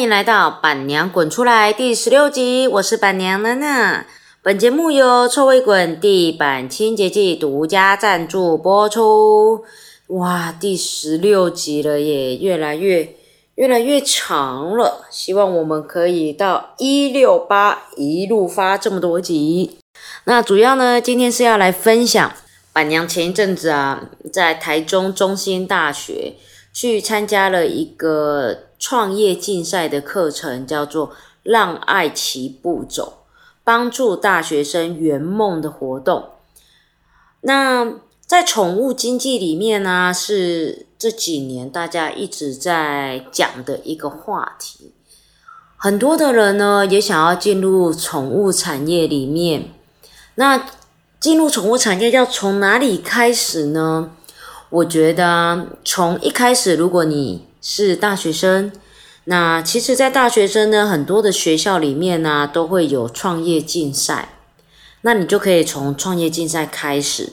欢迎来到《板娘滚出来》第十六集，我是板娘娜娜。本节目由臭味滚地板清洁剂独家赞助播出。哇，第十六集了耶，越来越越来越长了。希望我们可以到一六八一路发这么多集。那主要呢，今天是要来分享板娘前一阵子啊，在台中中心大学去参加了一个创业竞赛的课程，叫做“让爱齐步走”。帮助大学生圆梦的活动。那在宠物经济里面呢，是这几年大家一直在讲的一个话题。很多的人呢，也想要进入宠物产业里面。那进入宠物产业要从哪里开始呢？我觉得从一开始，如果你是大学生。那其实，在大学生呢，很多的学校里面呢，都会有创业竞赛。那你就可以从创业竞赛开始。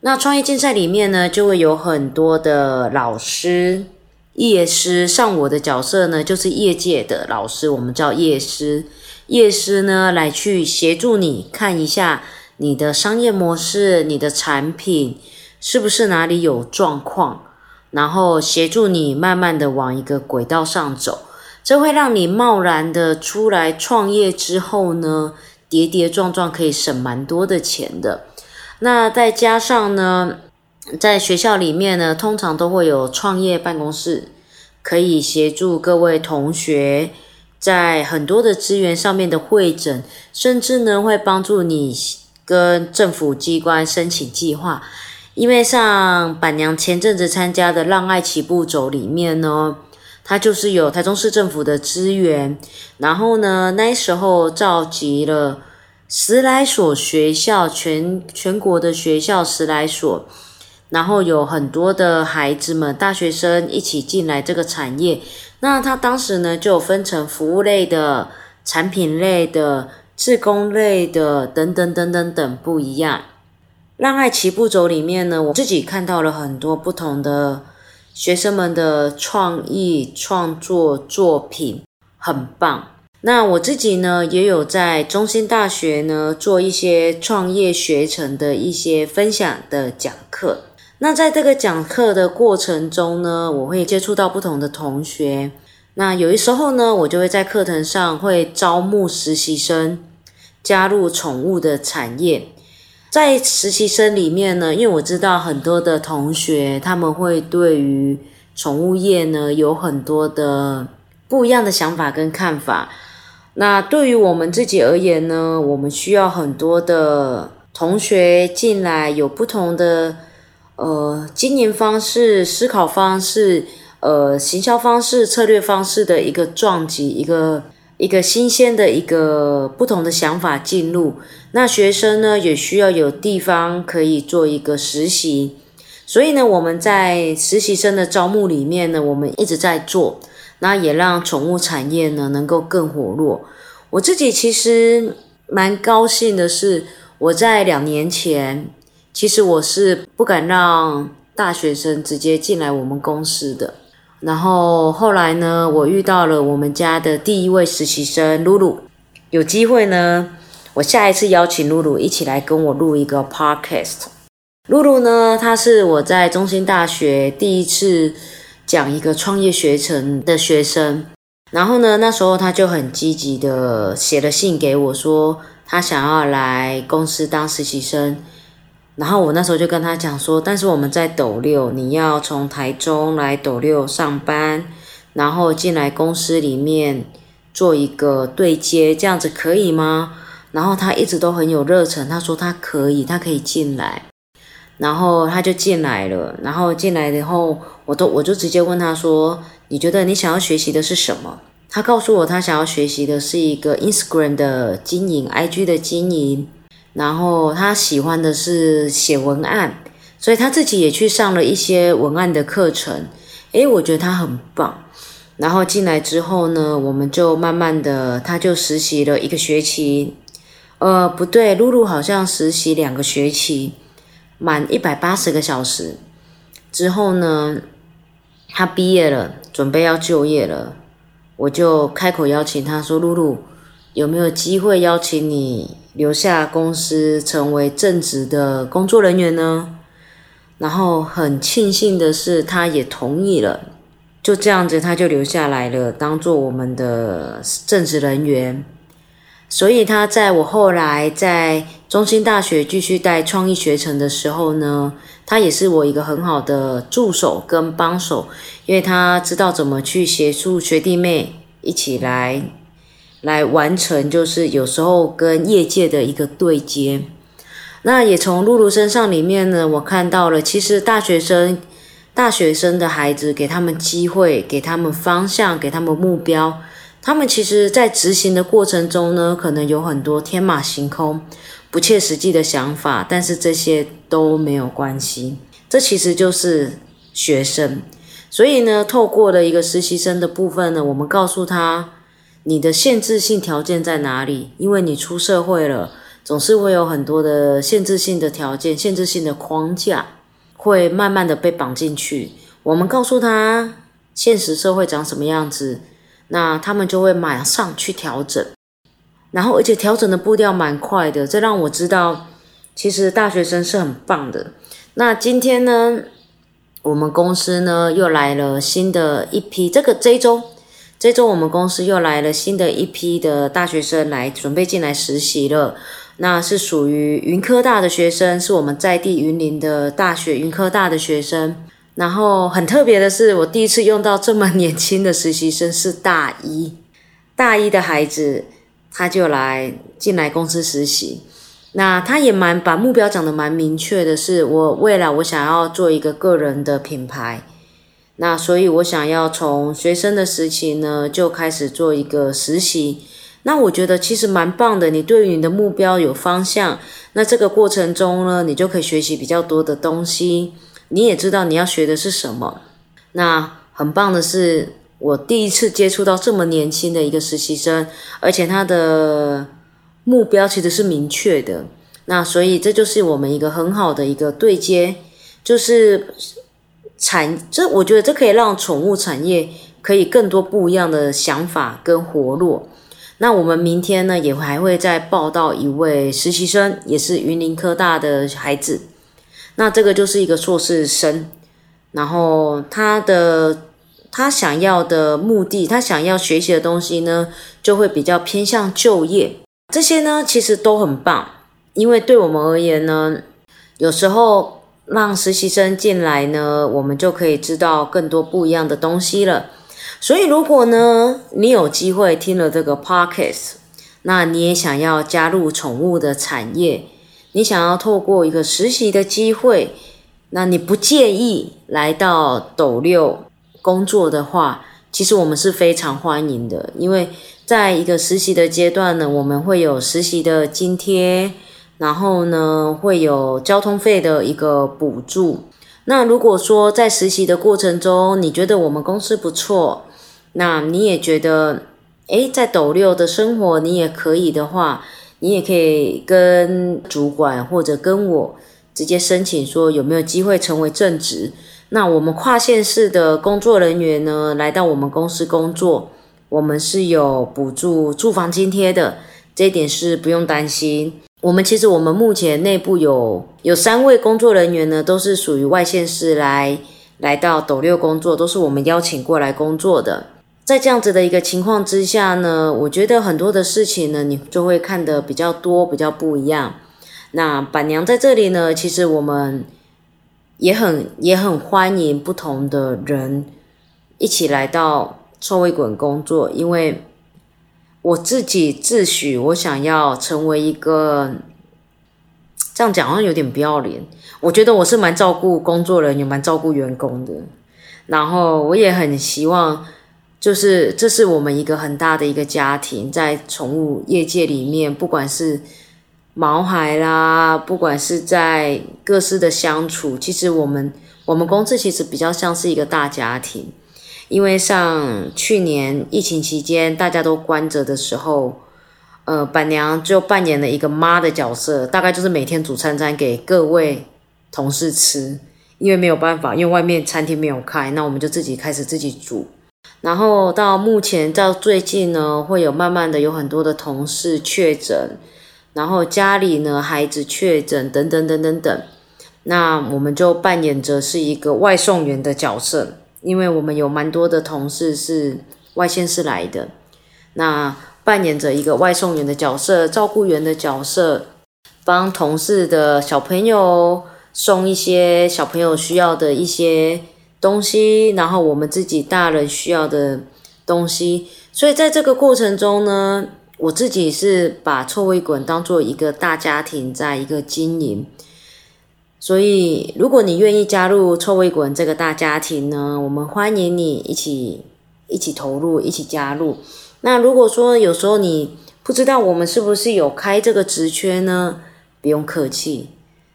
那创业竞赛里面呢，就会有很多的老师、业师。像我的角色呢，就是业界的老师，我们叫业师。业师呢，来去协助你看一下你的商业模式、你的产品是不是哪里有状况，然后协助你慢慢的往一个轨道上走。这会让你贸然的出来创业之后呢，跌跌撞撞可以省蛮多的钱的。那再加上呢，在学校里面呢，通常都会有创业办公室，可以协助各位同学在很多的资源上面的会诊，甚至呢会帮助你跟政府机关申请计划。因为像板娘前阵子参加的“让爱起步走”里面呢。它就是有台中市政府的资源，然后呢，那时候召集了十来所学校，全全国的学校十来所，然后有很多的孩子们、大学生一起进来这个产业。那他当时呢，就分成服务类的、产品类的、自工类的等等等等等不一样。让爱起步走里面呢，我自己看到了很多不同的。学生们的创意创作作品很棒。那我自己呢，也有在中心大学呢做一些创业学程的一些分享的讲课。那在这个讲课的过程中呢，我会接触到不同的同学。那有一时候呢，我就会在课程上会招募实习生加入宠物的产业。在实习生里面呢，因为我知道很多的同学他们会对于宠物业呢有很多的不一样的想法跟看法。那对于我们自己而言呢，我们需要很多的同学进来，有不同的呃经营方式、思考方式、呃行销方式、策略方式的一个撞击，一个。一个新鲜的一个不同的想法进入，那学生呢也需要有地方可以做一个实习，所以呢我们在实习生的招募里面呢，我们一直在做，那也让宠物产业呢能够更活络。我自己其实蛮高兴的是，我在两年前，其实我是不敢让大学生直接进来我们公司的。然后后来呢，我遇到了我们家的第一位实习生露露，有机会呢，我下一次邀请露露一起来跟我录一个 podcast。露露呢，她是我在中心大学第一次讲一个创业学程的学生，然后呢，那时候他就很积极的写了信给我说，他想要来公司当实习生。然后我那时候就跟他讲说，但是我们在斗六，你要从台中来斗六上班，然后进来公司里面做一个对接，这样子可以吗？然后他一直都很有热忱，他说他可以，他可以进来，然后他就进来了。然后进来以后，我都我就直接问他说，你觉得你想要学习的是什么？他告诉我，他想要学习的是一个 Instagram 的经营，IG 的经营。然后他喜欢的是写文案，所以他自己也去上了一些文案的课程。诶，我觉得他很棒。然后进来之后呢，我们就慢慢的，他就实习了一个学期。呃，不对，露露好像实习两个学期，满一百八十个小时之后呢，他毕业了，准备要就业了。我就开口邀请他说：“露露，有没有机会邀请你留下公司，成为正职的工作人员呢？”然后很庆幸的是，他也同意了。就这样子，他就留下来了，当做我们的正职人员。所以他在我后来在中心大学继续带创意学程的时候呢，他也是我一个很好的助手跟帮手，因为他知道怎么去协助学弟妹一起来来完成，就是有时候跟业界的一个对接。那也从露露身上里面呢，我看到了，其实大学生。大学生的孩子，给他们机会，给他们方向，给他们目标。他们其实，在执行的过程中呢，可能有很多天马行空、不切实际的想法，但是这些都没有关系。这其实就是学生。所以呢，透过了一个实习生的部分呢，我们告诉他，你的限制性条件在哪里？因为你出社会了，总是会有很多的限制性的条件、限制性的框架。会慢慢的被绑进去，我们告诉他现实社会长什么样子，那他们就会马上去调整，然后而且调整的步调蛮快的，这让我知道其实大学生是很棒的。那今天呢，我们公司呢又来了新的一批，这个这一周这周我们公司又来了新的一批的大学生来准备进来实习了。那是属于云科大的学生，是我们在地云林的大学云科大的学生。然后很特别的是，我第一次用到这么年轻的实习生，是大一，大一的孩子，他就来进来公司实习。那他也蛮把目标讲的蛮明确的，是我未来我想要做一个个人的品牌。那所以我想要从学生的时期呢，就开始做一个实习。那我觉得其实蛮棒的，你对于你的目标有方向，那这个过程中呢，你就可以学习比较多的东西，你也知道你要学的是什么。那很棒的是，我第一次接触到这么年轻的一个实习生，而且他的目标其实是明确的。那所以这就是我们一个很好的一个对接，就是产这，我觉得这可以让宠物产业可以更多不一样的想法跟活络。那我们明天呢，也还会再报道一位实习生，也是云林科大的孩子。那这个就是一个硕士生，然后他的他想要的目的，他想要学习的东西呢，就会比较偏向就业。这些呢，其实都很棒，因为对我们而言呢，有时候让实习生进来呢，我们就可以知道更多不一样的东西了。所以，如果呢，你有机会听了这个 podcast，那你也想要加入宠物的产业，你想要透过一个实习的机会，那你不介意来到斗六工作的话，其实我们是非常欢迎的。因为在一个实习的阶段呢，我们会有实习的津贴，然后呢，会有交通费的一个补助。那如果说在实习的过程中，你觉得我们公司不错，那你也觉得，诶，在斗六的生活你也可以的话，你也可以跟主管或者跟我直接申请说有没有机会成为正职。那我们跨县市的工作人员呢，来到我们公司工作，我们是有补助住房津贴的，这一点是不用担心。我们其实，我们目前内部有有三位工作人员呢，都是属于外县市来来到斗六工作，都是我们邀请过来工作的。在这样子的一个情况之下呢，我觉得很多的事情呢，你就会看得比较多，比较不一样。那板娘在这里呢，其实我们也很也很欢迎不同的人一起来到臭味滚工作，因为。我自己自诩，我想要成为一个，这样讲好像有点不要脸。我觉得我是蛮照顾工作人员、蛮照顾员工的。然后我也很希望，就是这是我们一个很大的一个家庭，在宠物业界里面，不管是毛孩啦，不管是在各式的相处，其实我们我们公司其实比较像是一个大家庭。因为像去年疫情期间大家都关着的时候，呃，板娘就扮演了一个妈的角色，大概就是每天煮餐餐给各位同事吃。因为没有办法，因为外面餐厅没有开，那我们就自己开始自己煮。然后到目前到最近呢，会有慢慢的有很多的同事确诊，然后家里呢孩子确诊等等等等等。那我们就扮演着是一个外送员的角色，因为我们有蛮多的同事是外县市来的，那扮演着一个外送员的角色、照顾员的角色，帮同事的小朋友送一些小朋友需要的一些东西，然后我们自己大人需要的东西。所以在这个过程中呢，我自己是把臭味滚当做一个大家庭，在一个经营。所以，如果你愿意加入臭味滚这个大家庭呢，我们欢迎你一起一起投入，一起加入。那如果说有时候你不知道我们是不是有开这个职缺呢，不用客气，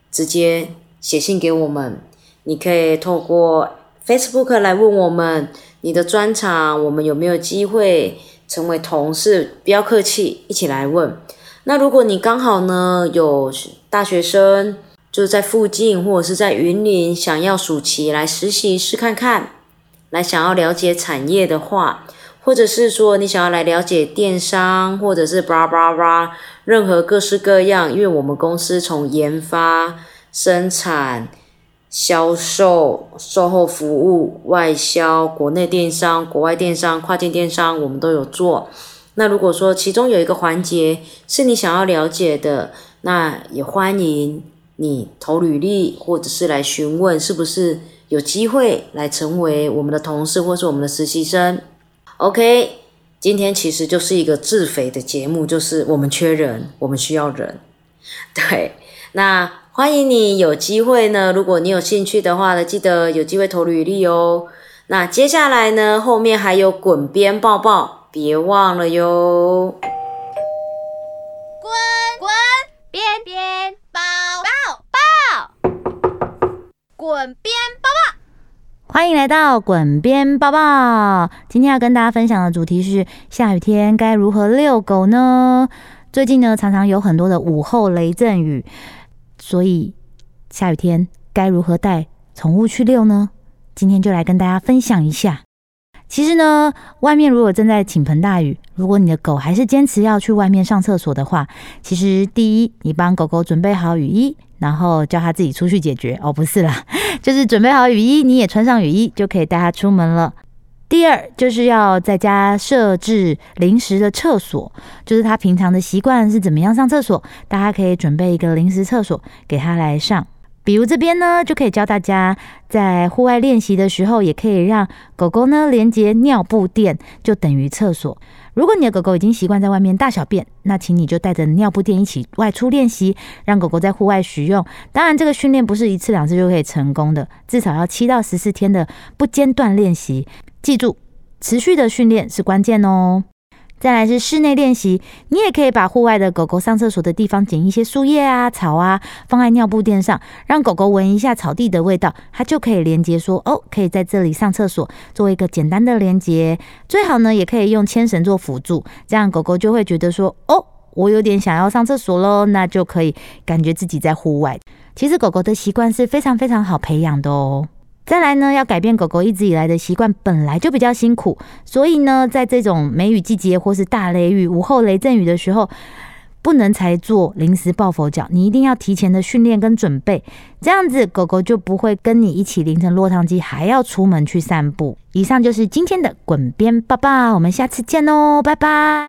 直接写信给我们。你可以透过 Facebook 来问我们你的专长，我们有没有机会成为同事？不要客气，一起来问。那如果你刚好呢有大学生。就在附近或者是在云林，想要暑期来实习试看看，来想要了解产业的话，或者是说你想要来了解电商，或者是叭叭叭，任何各式各样，因为我们公司从研发、生产、销售、售后服务、外销、国内电商、国外电商、跨境电商，我们都有做。那如果说其中有一个环节是你想要了解的，那也欢迎。你投履历，或者是来询问是不是有机会来成为我们的同事，或是我们的实习生？OK，今天其实就是一个自肥的节目，就是我们缺人，我们需要人。对，那欢迎你有机会呢，如果你有兴趣的话呢，记得有机会投履历哦。那接下来呢，后面还有滚边抱抱，别忘了哟。滚滚边边。滚边抱抱，欢迎来到滚边抱抱。今天要跟大家分享的主题是：下雨天该如何遛狗呢？最近呢，常常有很多的午后雷阵雨，所以下雨天该如何带宠物去遛呢？今天就来跟大家分享一下。其实呢，外面如果正在倾盆大雨，如果你的狗还是坚持要去外面上厕所的话，其实第一，你帮狗狗准备好雨衣。然后叫他自己出去解决哦，不是啦，就是准备好雨衣，你也穿上雨衣就可以带他出门了。第二，就是要在家设置临时的厕所，就是他平常的习惯是怎么样上厕所，大家可以准备一个临时厕所给他来上。比如这边呢，就可以教大家在户外练习的时候，也可以让狗狗呢连接尿布垫，就等于厕所。如果你的狗狗已经习惯在外面大小便，那请你就带着尿布垫一起外出练习，让狗狗在户外使用。当然，这个训练不是一次两次就可以成功的，至少要七到十四天的不间断练习。记住，持续的训练是关键哦。再来是室内练习，你也可以把户外的狗狗上厕所的地方捡一些树叶啊、草啊，放在尿布垫上，让狗狗闻一下草地的味道，它就可以连接说哦，可以在这里上厕所，做一个简单的连接。最好呢，也可以用牵绳做辅助，这样狗狗就会觉得说哦，我有点想要上厕所喽，那就可以感觉自己在户外。其实狗狗的习惯是非常非常好培养的哦。再来呢，要改变狗狗一直以来的习惯，本来就比较辛苦，所以呢，在这种梅雨季节或是大雷雨、午后雷阵雨的时候，不能才做临时抱佛脚，你一定要提前的训练跟准备，这样子狗狗就不会跟你一起淋成落汤鸡，还要出门去散步。以上就是今天的滚边爸爸，我们下次见哦，拜拜。